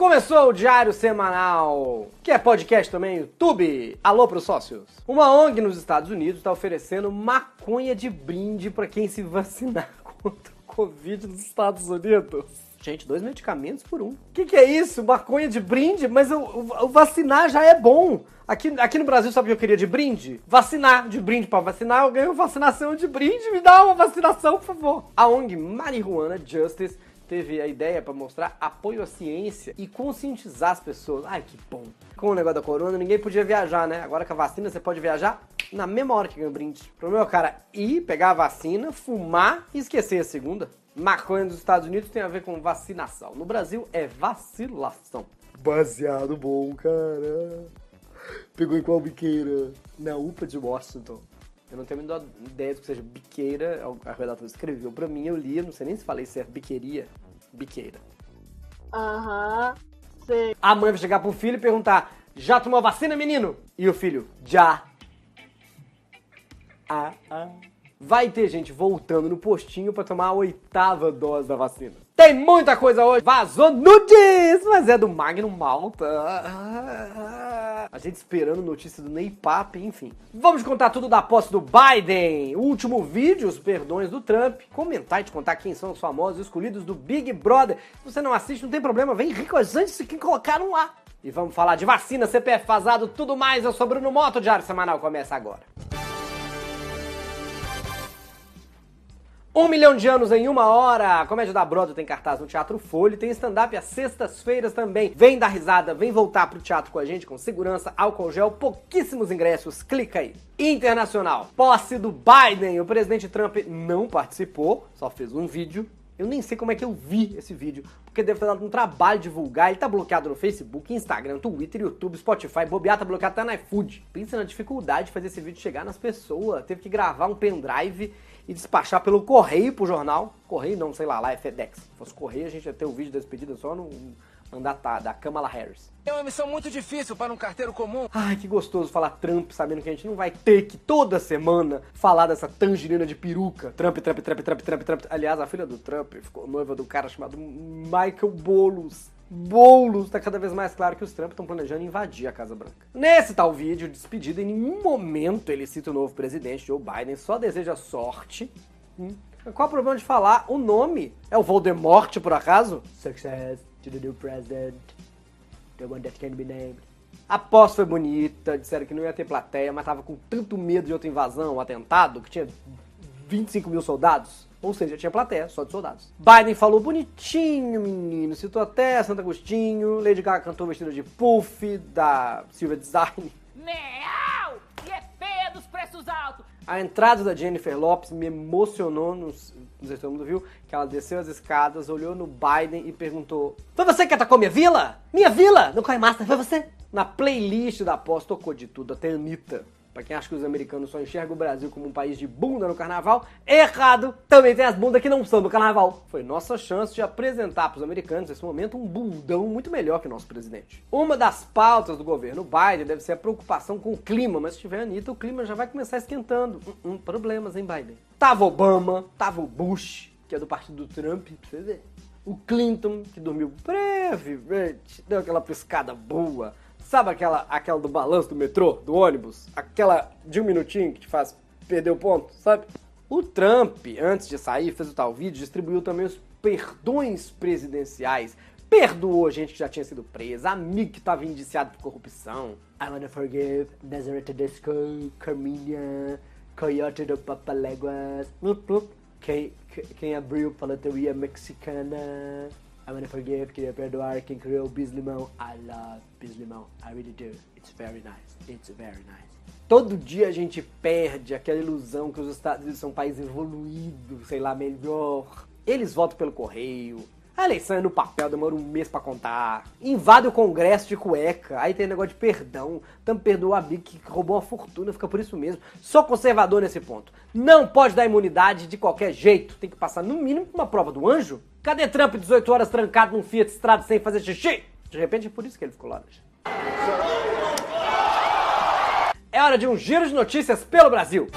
Começou o Diário Semanal, que é podcast também, YouTube. Alô pros sócios. Uma ONG nos Estados Unidos está oferecendo maconha de brinde para quem se vacinar contra o Covid nos Estados Unidos. Gente, dois medicamentos por um. O que, que, é isso? Maconha de brinde? Mas o, o, o, vacinar já é bom. Aqui, aqui no Brasil, sabe o que eu queria de brinde? Vacinar. De brinde para vacinar, eu ganho vacinação de brinde. Me dá uma vacinação, por favor. A ONG Marihuana Justice teve a ideia para mostrar apoio à ciência e conscientizar as pessoas. Ai, que bom. Com o negócio da corona, ninguém podia viajar, né? Agora com a vacina, você pode viajar na mesma hora que ganha o brinde. Pro meu cara ir, pegar a vacina, fumar e esquecer a segunda. Maconha nos Estados Unidos tem a ver com vacinação. No Brasil é vacilação. Baseado bom, cara. Pegou em qual biqueira? Na UPA de Washington. Eu não tenho a menor ideia do que seja biqueira. A redatora escreveu pra mim, eu li, não sei nem se falei se é biqueria. Biqueira. Aham, sei. A mãe vai chegar pro filho e perguntar: Já tomou vacina, menino? E o filho: Já. Ah, ah vai ter gente voltando no postinho para tomar a oitava dose da vacina. Tem muita coisa hoje. Vazou nudes, mas é do Magnum Malta. A gente esperando notícia do Ney enfim. Vamos contar tudo da posse do Biden. O último vídeo, os perdões do Trump. Comentar e te contar quem são os famosos escolhidos do Big Brother. Se você não assiste, não tem problema. Vem rico antes de que colocaram lá. E vamos falar de vacina, CPF vazado, tudo mais. Eu sou Bruno Moto, Diário Semanal começa agora. Um milhão de anos em uma hora! A Comédia da Broadway tem cartaz no Teatro Folha tem stand-up às sextas-feiras também. Vem dar risada, vem voltar pro teatro com a gente com segurança, álcool gel, pouquíssimos ingressos. Clica aí. Internacional. Posse do Biden. O presidente Trump não participou, só fez um vídeo. Eu nem sei como é que eu vi esse vídeo, porque deve ter dado um trabalho divulgar. Ele tá bloqueado no Facebook, Instagram, Twitter, YouTube, Spotify, bobear, tá bloqueado até no iFood. Pensa na dificuldade de fazer esse vídeo chegar nas pessoas. Teve que gravar um pendrive e despachar pelo correio pro jornal. Correio não, sei lá, lá é FedEx. Se fosse correio, a gente ia ter o vídeo da despedida só no mandatar da Kamala Harris. É uma missão muito difícil para um carteiro comum. Ai, que gostoso falar Trump, sabendo que a gente não vai ter que toda semana falar dessa tangerina de peruca. Trump, Trump, Trump, Trump, Trump, Trump. Aliás, a filha do Trump ficou noiva do cara chamado Michael Boulos. Boulos, tá cada vez mais claro que os Trump estão planejando invadir a Casa Branca. Nesse tal vídeo de despedida, em nenhum momento ele cita o novo presidente Joe Biden, só deseja sorte. Hum. Qual o problema de falar o nome? É o Voldemort, por acaso? Success to the new president, the one that can be named. A posse foi bonita, disseram que não ia ter plateia, mas tava com tanto medo de outra invasão, um atentado, que tinha 25 mil soldados. Ou seja, tinha plateia só de soldados. Biden falou bonitinho, menino. Citou até Santo Agostinho. Lady Gaga cantou vestida de puff da Silver Design. Meow! E é feia dos preços altos. A entrada da Jennifer Lopes me emocionou, não sei se todo mundo viu, que ela desceu as escadas, olhou no Biden e perguntou: Foi você que atacou minha vila? Minha vila! Não Corre Master, foi você? Na playlist da pós tocou de tudo, até Anitta. Pra quem acha que os americanos só enxergam o Brasil como um país de bunda no carnaval, errado! Também tem as bundas que não são do carnaval. Foi nossa chance de apresentar para os americanos nesse momento um bundão muito melhor que o nosso presidente. Uma das pautas do governo Biden deve ser a preocupação com o clima, mas se tiver Anitta, o clima já vai começar esquentando. Hum, hum, problemas, hein, Biden? Tava Obama, tava o Bush, que é do partido do Trump, pra você ver. O Clinton, que dormiu brevemente, deu aquela piscada boa. Sabe aquela, aquela do balanço do metrô, do ônibus? Aquela de um minutinho que te faz perder o ponto, sabe? O Trump, antes de sair, fez o tal vídeo, distribuiu também os perdões presidenciais. Perdoou gente que já tinha sido presa, amigo que estava indiciado por corrupção. I wanna forgive Nazareth Tedesco, Carminha, Coyote do Papaléguas, quem, quem abriu palateria mexicana. I wanna forgive, queria perdoar quem criou Bislimão. I love Bislimão. I really do. It's very nice. It's very nice. Todo dia a gente perde aquela ilusão que os Estados Unidos são um país evoluído, sei lá, melhor. Eles votam pelo correio. A eleição é no papel, demora um mês para contar. Invade o Congresso de cueca. Aí tem negócio de perdão. Tam perdoou a Big que roubou uma fortuna, fica por isso mesmo. Sou conservador nesse ponto. Não pode dar imunidade de qualquer jeito. Tem que passar no mínimo uma prova do anjo. Cadê Trump 18 horas trancado num Fiat Strada sem fazer xixi? De repente é por isso que ele ficou lá. É hora de um giro de notícias pelo Brasil.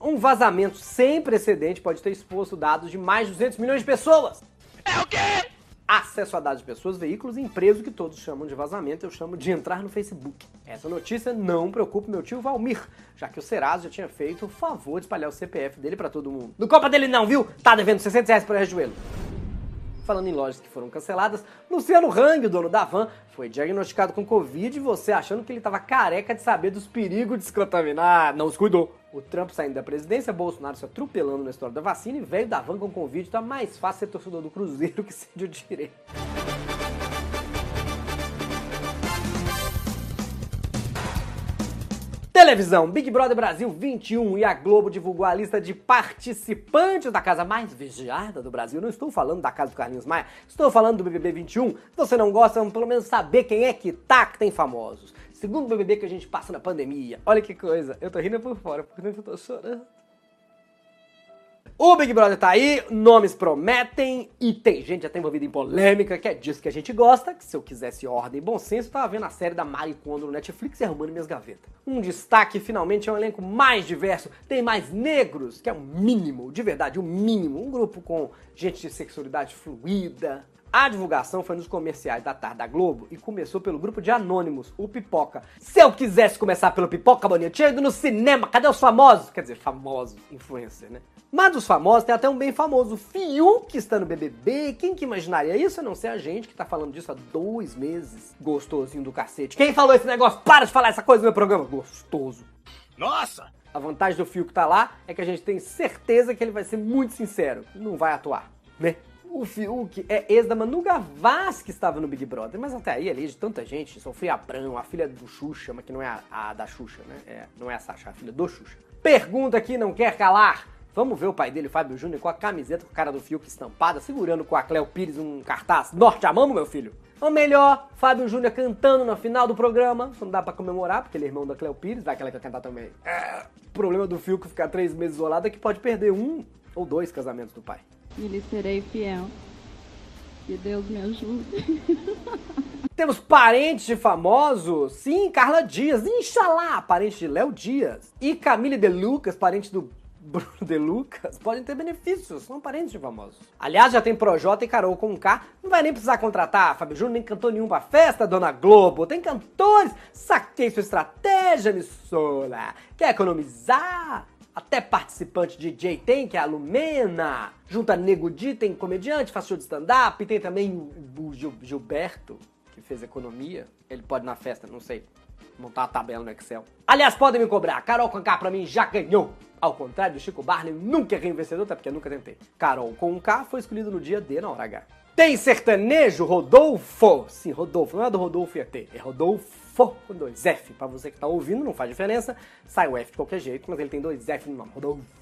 Um vazamento sem precedente pode ter exposto dados de mais de 200 milhões de pessoas. É o quê? Acesso a dados de pessoas, veículos e empresas, que todos chamam de vazamento, eu chamo de entrar no Facebook. Essa notícia não preocupa meu tio Valmir, já que o Serasa já tinha feito o favor de espalhar o CPF dele pra todo mundo. Não culpa dele não, viu? Tá devendo 60 reais por rejoelho. Falando em lojas que foram canceladas, Luciano Hang, o dono da van, foi diagnosticado com Covid e você achando que ele tava careca de saber dos perigos de se contaminar, não se cuidou. O Trump saindo da presidência, Bolsonaro se atropelando na história da vacina e velho da van com Covid, tá mais fácil ser torcedor do Cruzeiro que ser de direito. Televisão, Big Brother Brasil 21 e a Globo divulgou a lista de participantes da casa mais vigiada do Brasil. Não estou falando da casa do Carlinhos Maia, estou falando do BBB 21. Se você não gosta, vamos pelo menos saber quem é que tá que tem famosos. Segundo BBB que a gente passa na pandemia. Olha que coisa, eu tô rindo por fora, por dentro eu tô chorando. O Big Brother tá aí, nomes prometem e tem gente até envolvida em polêmica, que é disso que a gente gosta, que se eu quisesse ordem e bom senso, tava vendo a série da Mari Kondo no Netflix e arrumando minhas gavetas. Um destaque, finalmente, é um elenco mais diverso, tem mais negros, que é o mínimo, de verdade, o mínimo. Um grupo com gente de sexualidade fluida, a divulgação foi nos comerciais da tarde da Globo e começou pelo grupo de anônimos, o Pipoca. Se eu quisesse começar pelo Pipoca, Boninho, tinha ido no cinema, cadê os famosos? Quer dizer, famosos, influencer, né? Mas dos famosos tem até um bem famoso, Fiuk, que está no BBB. Quem que imaginaria isso? A não ser a gente que tá falando disso há dois meses. Gostosinho do cacete. Quem falou esse negócio? Para de falar essa coisa no meu programa. Gostoso. Nossa! A vantagem do Fiuk tá lá é que a gente tem certeza que ele vai ser muito sincero. Não vai atuar, né? O Fiuk é ex da Manu Gavassi que estava no Big Brother, mas até aí, ali, de tanta gente, Sofia Abrão, a filha do Xuxa, mas que não é a, a da Xuxa, né? É, não é a Sasha, é a filha do Xuxa. Pergunta que não quer calar. Vamos ver o pai dele, Fábio Júnior, com a camiseta com a cara do Fiuk estampada, segurando com a Cleo Pires um cartaz. Norte, amamos, meu filho? Ou melhor, Fábio Júnior cantando no final do programa. Não dá pra comemorar, porque ele é irmão da Cleo Pires, vai que quer cantar também. É, o problema do Fiuk ficar três meses isolado é que pode perder um ou dois casamentos do pai. E lhe serei fiel. Que Deus me ajude. Temos parentes de famosos? Sim, Carla Dias, Inxalá, parente de Léo Dias. E Camille De Lucas, parente do Bruno De Lucas, podem ter benefícios, são parentes de famosos. Aliás, já tem Projota e Carol com K, não vai nem precisar contratar Fábio Júnior, nem cantor nenhum pra festa, Dona Globo. Tem cantores, saquei sua estratégia, emissora. Quer economizar? Até participante DJ tem, que é a Lumena. Junta Nego Di, tem comediante, faz show de stand-up. Tem também o, Gil- Gilberto, que fez economia. Ele pode na festa, não sei, montar uma tabela no Excel. Aliás, podem me cobrar. Carol Conká pra mim já ganhou. Ao contrário do Chico Barney, nunca errei um vencedor, até porque eu nunca tentei. Carol com K foi escolhido no dia D na hora H. Tem sertanejo Rodolfo? Sim, Rodolfo. Não é do Rodolfo e ET, é Rodolfo com dois F. Pra você que tá ouvindo, não faz diferença. Sai o F de qualquer jeito, mas ele tem dois F no nome. Rodolfo.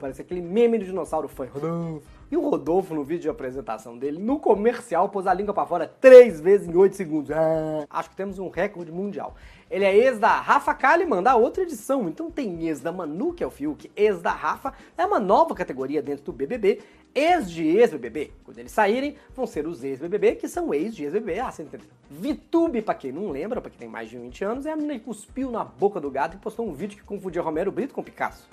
Parece aquele meme do dinossauro fã. Rodolfo. E o Rodolfo, no vídeo de apresentação dele, no comercial, pôs a língua pra fora três vezes em oito segundos. Ah, acho que temos um recorde mundial. Ele é ex da Rafa Kalimann, da outra edição. Então tem ex da Manu, que é o Fiuk, ex da Rafa. É uma nova categoria dentro do BBB. Ex de ex-BBB. Quando eles saírem, vão ser os ex-BBB, que são ex de ex-BBB. Ah, você entendeu? Vitube, pra quem não lembra, pra quem tem mais de 20 anos, é a menina que cuspiu na boca do gato e postou um vídeo que confundia Romero Brito com Picasso.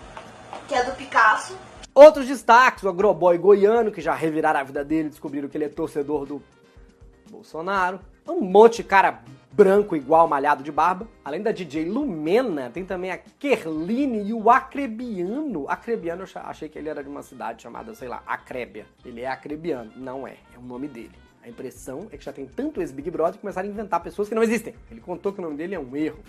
Que é do Picasso. Outros destaques, o agroboy goiano, que já reviraram a vida dele, descobriram que ele é torcedor do Bolsonaro. Um monte de cara branco igual malhado de barba. Além da DJ Lumena, tem também a Kerline e o Acrebiano. Acrebiano, eu achei que ele era de uma cidade chamada, sei lá, Acrébia. Ele é acrebiano. Não é, é o nome dele. A impressão é que já tem tanto esse Big Brother que começaram a inventar pessoas que não existem. Ele contou que o nome dele é um erro.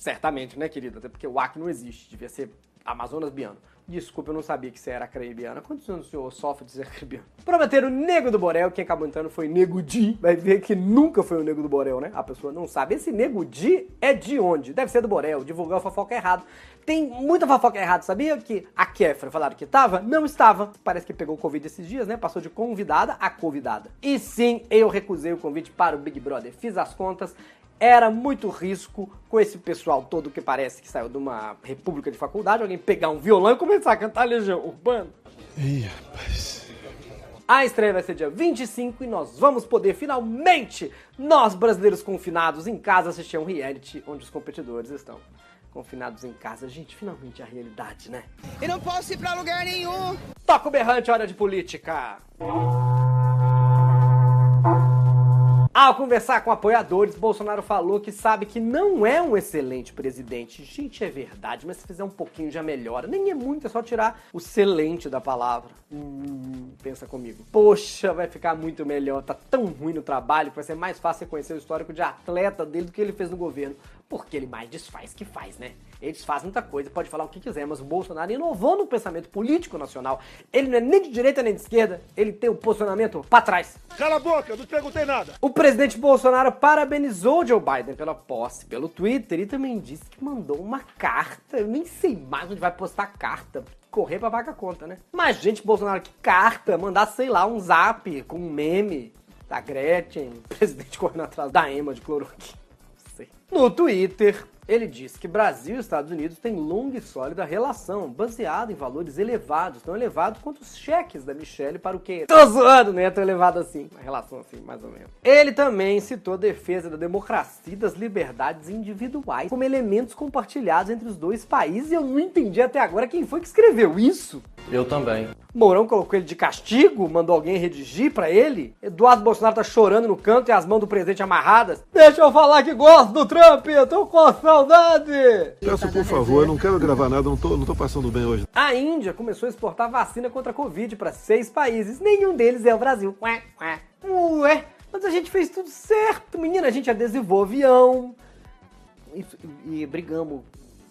Certamente, né, querida? Até porque o Acre não existe. Devia ser Amazonas Biano. Desculpa, eu não sabia que você era acrebiana. Quantos anos o senhor sofre de ser acrebiano? Prometeram o Nego do Borel. Quem acabou entrando foi Nego Di. Vai ver que nunca foi o Nego do Borel, né? A pessoa não sabe. Esse Nego Di é de onde? Deve ser do Borel. Divulgar o fofoca errado. Tem muita fofoca errada, sabia? Que a Kefra falaram que estava? Não estava. Parece que pegou Covid esses dias, né? Passou de convidada a convidada. E sim, eu recusei o convite para o Big Brother. Fiz as contas. Era muito risco com esse pessoal todo que parece que saiu de uma república de faculdade, alguém pegar um violão e começar a cantar Legião Urbana. Ih, rapaz. A estreia vai ser dia 25 e nós vamos poder finalmente, nós brasileiros confinados em casa, assistir a um reality onde os competidores estão confinados em casa. Gente, finalmente a realidade, né? E não posso ir pra lugar nenhum. Toca o berrante, hora de política. Ao conversar com apoiadores, Bolsonaro falou que sabe que não é um excelente presidente. Gente, é verdade, mas se fizer um pouquinho já melhora. Nem é muito, é só tirar o excelente da palavra. Hum, pensa comigo. Poxa, vai ficar muito melhor. Tá tão ruim no trabalho que vai ser mais fácil reconhecer o histórico de atleta dele do que ele fez no governo. Porque ele mais desfaz que faz, né? Ele desfaz muita coisa, pode falar o que quiser, mas o Bolsonaro inovou no pensamento político nacional. Ele não é nem de direita nem de esquerda, ele tem o posicionamento pra trás. Cala a boca, não te perguntei nada. O presidente Bolsonaro parabenizou Joe Biden pela posse pelo Twitter e também disse que mandou uma carta. Eu nem sei mais onde vai postar carta. Correr pra pagar a conta, né? Mas, gente, Bolsonaro, que carta? Mandar, sei lá, um zap com um meme da Gretchen, presidente correndo atrás da Emma de cloroquina. No Twitter, ele disse que Brasil e Estados Unidos têm longa e sólida relação, baseada em valores elevados, tão elevados quanto os cheques da Michelle para o quê? Tô zoando, não é tão elevado assim, uma relação assim, mais ou menos. Ele também citou a defesa da democracia e das liberdades individuais como elementos compartilhados entre os dois países e eu não entendi até agora quem foi que escreveu isso. Eu também. Mourão colocou ele de castigo, mandou alguém redigir pra ele. Eduardo Bolsonaro tá chorando no canto e as mãos do presidente amarradas. Deixa eu falar que gosto do Trump, eu tô com saudade. Peço por favor, eu não quero gravar nada, não tô, não tô passando bem hoje. A Índia começou a exportar vacina contra a Covid para seis países. Nenhum deles é o Brasil. Ué, ué. Ué, mas a gente fez tudo certo, menina. A gente adesivou o avião e, e brigamos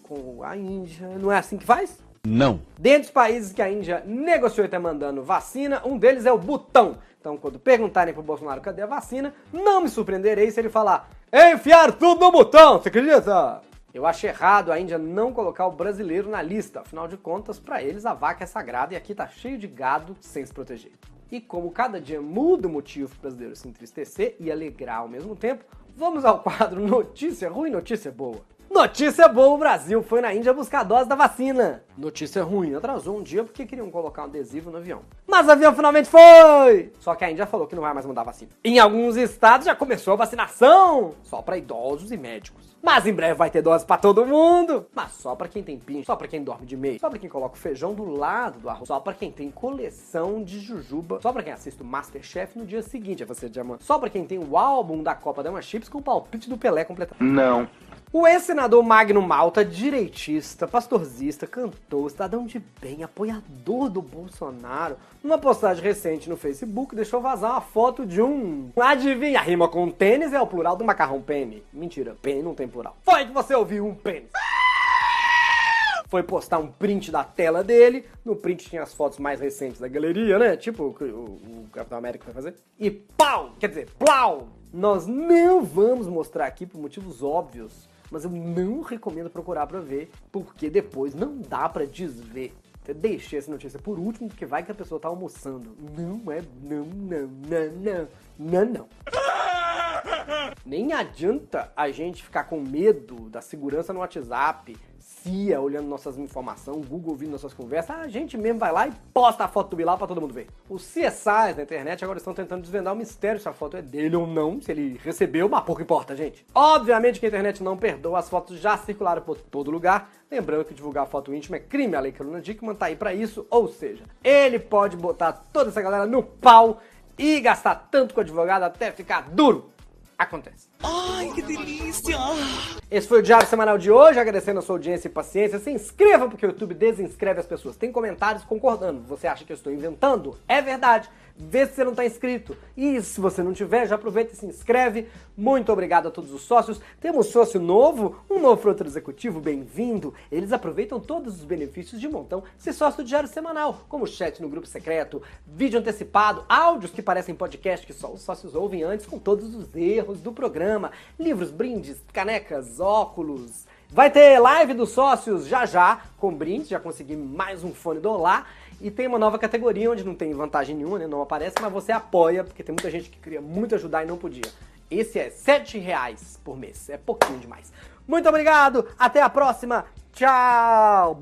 com a Índia. Não é assim que faz? Não. Dentre os países que a Índia negociou e está mandando vacina, um deles é o Butão. Então, quando perguntarem pro Bolsonaro cadê a vacina, não me surpreenderei se ele falar enfiar tudo no botão, você acredita? Eu acho errado a Índia não colocar o brasileiro na lista. Afinal de contas, para eles a vaca é sagrada e aqui tá cheio de gado sem se proteger. E como cada dia muda o motivo pro brasileiro se entristecer e alegrar ao mesmo tempo, vamos ao quadro Notícia Ruim, Notícia Boa. Notícia boa, o Brasil foi na Índia buscar a dose da vacina. Notícia ruim, atrasou um dia porque queriam colocar um adesivo no avião. Mas o avião finalmente foi! Só que a Índia falou que não vai mais mandar vacina. Em alguns estados já começou a vacinação, só para idosos e médicos. Mas em breve vai ter dose para todo mundo. Mas só para quem tem pinche, só para quem dorme de meio, só para quem coloca o feijão do lado do arroz, só para quem tem coleção de jujuba, só para quem assiste o Masterchef no dia seguinte a você diamante, só para quem tem o álbum da Copa Dama Chips com o palpite do Pelé completado. Não. O ex-senador Magno Malta, direitista, pastorzista, cantor, cidadão de bem, apoiador do Bolsonaro, numa postagem recente no Facebook, deixou vazar uma foto de um. Adivinha, rima com tênis é o plural do macarrão pene. Mentira, pene não tem plural. Foi que você ouviu um pênis. Foi postar um print da tela dele. No print tinha as fotos mais recentes da galeria, né? Tipo o o, o Capitão América foi fazer. E pau! Quer dizer, plau! Nós não vamos mostrar aqui por motivos óbvios mas eu não recomendo procurar pra ver, porque depois não dá pra desver. Eu deixei essa notícia por último, porque vai que a pessoa tá almoçando. Não é, não, não, não, não, não, não. Nem adianta a gente ficar com medo da segurança no WhatsApp, CIA olhando nossas informações, Google ouvindo nossas conversas, a gente mesmo vai lá e posta a foto do Bilal pra todo mundo ver. Os CSIs na internet agora estão tentando desvendar o mistério se a foto é dele ou não, se ele recebeu, mas pouco importa, gente. Obviamente que a internet não perdoa, as fotos já circularam por todo lugar, Lembrando que divulgar foto íntima é crime, a lei Carolina Dickman tá aí pra isso, ou seja, ele pode botar toda essa galera no pau e gastar tanto com o advogado até ficar duro. Acontece. Ai, que delícia! Esse foi o Diário Semanal de hoje, agradecendo a sua audiência e paciência. Se inscreva porque o YouTube desinscreve as pessoas. Tem comentários concordando. Você acha que eu estou inventando? É verdade. Vê se você não está inscrito. E se você não tiver, já aproveita e se inscreve. Muito obrigado a todos os sócios. Temos sócio novo, um novo frutor executivo, bem-vindo. Eles aproveitam todos os benefícios de montão se sócio do Diário Semanal, como chat no grupo secreto, vídeo antecipado, áudios que parecem podcast que só os sócios ouvem antes, com todos os erros do programa, livros, brindes, canecas, óculos. Vai ter live dos sócios já já, com brindes, já consegui mais um fone do Olá. E tem uma nova categoria onde não tem vantagem nenhuma, né? Não aparece, mas você apoia, porque tem muita gente que queria muito ajudar e não podia. Esse é R$ reais por mês. É pouquinho demais. Muito obrigado, até a próxima. Tchau!